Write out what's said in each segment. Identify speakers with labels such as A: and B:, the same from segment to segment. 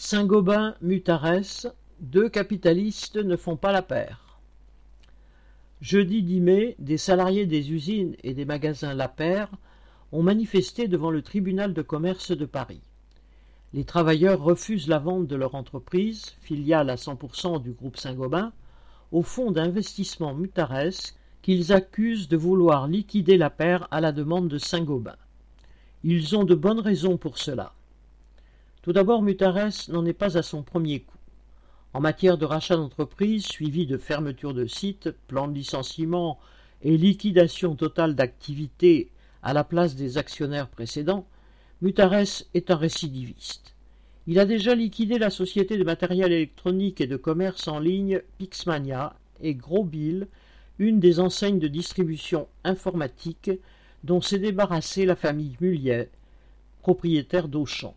A: Saint-Gobain, Mutares, deux capitalistes ne font pas la paire. Jeudi 10 mai, des salariés des usines et des magasins La Paire ont manifesté devant le tribunal de commerce de Paris. Les travailleurs refusent la vente de leur entreprise, filiale à 100% du groupe Saint-Gobain, au fonds d'investissement Mutares qu'ils accusent de vouloir liquider la paire à la demande de Saint-Gobain. Ils ont de bonnes raisons pour cela. Tout d'abord, Mutares n'en est pas à son premier coup. En matière de rachat d'entreprise, suivi de fermeture de sites, plan de licenciement et liquidation totale d'activités à la place des actionnaires précédents, Mutares est un récidiviste. Il a déjà liquidé la société de matériel électronique et de commerce en ligne Pixmania et Grosbill, une des enseignes de distribution informatique dont s'est débarrassée la famille Mullier, propriétaire d'Auchan.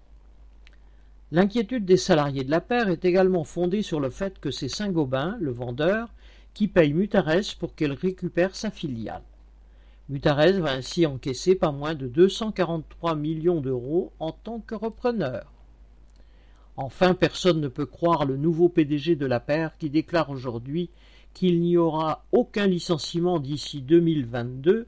A: L'inquiétude des salariés de la paire est également fondée sur le fait que c'est Saint-Gobain, le vendeur, qui paye Mutares pour qu'elle récupère sa filiale. Mutares va ainsi encaisser pas moins de 243 millions d'euros en tant que repreneur. Enfin, personne ne peut croire le nouveau PDG de la paire qui déclare aujourd'hui qu'il n'y aura aucun licenciement d'ici 2022,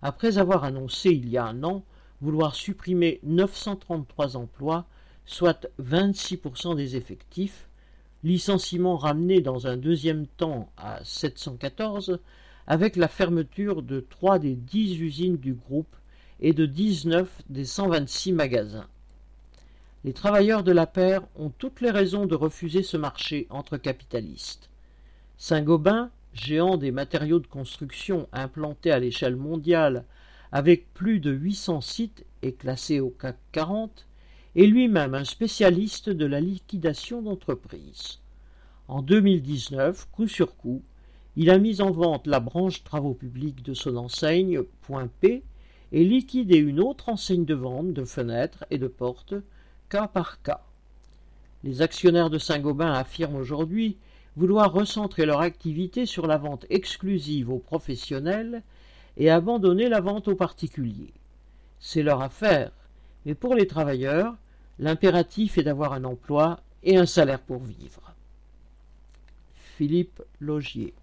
A: après avoir annoncé il y a un an vouloir supprimer 933 emplois soit 26% des effectifs, licenciement ramené dans un deuxième temps à 714, avec la fermeture de trois des dix usines du groupe et de 19 des 126 magasins. Les travailleurs de la paire ont toutes les raisons de refuser ce marché entre capitalistes. Saint-Gobain, géant des matériaux de construction implanté à l'échelle mondiale avec plus de 800 sites et classé au CAC 40, est lui-même un spécialiste de la liquidation d'entreprises. En 2019, coup sur coup, il a mis en vente la branche travaux publics de son enseigne P et liquidé une autre enseigne de vente de fenêtres et de portes, cas par cas. Les actionnaires de Saint-Gobain affirment aujourd'hui vouloir recentrer leur activité sur la vente exclusive aux professionnels et abandonner la vente aux particuliers. C'est leur affaire, mais pour les travailleurs, l'impératif est d'avoir un emploi et un salaire pour vivre. Philippe Logier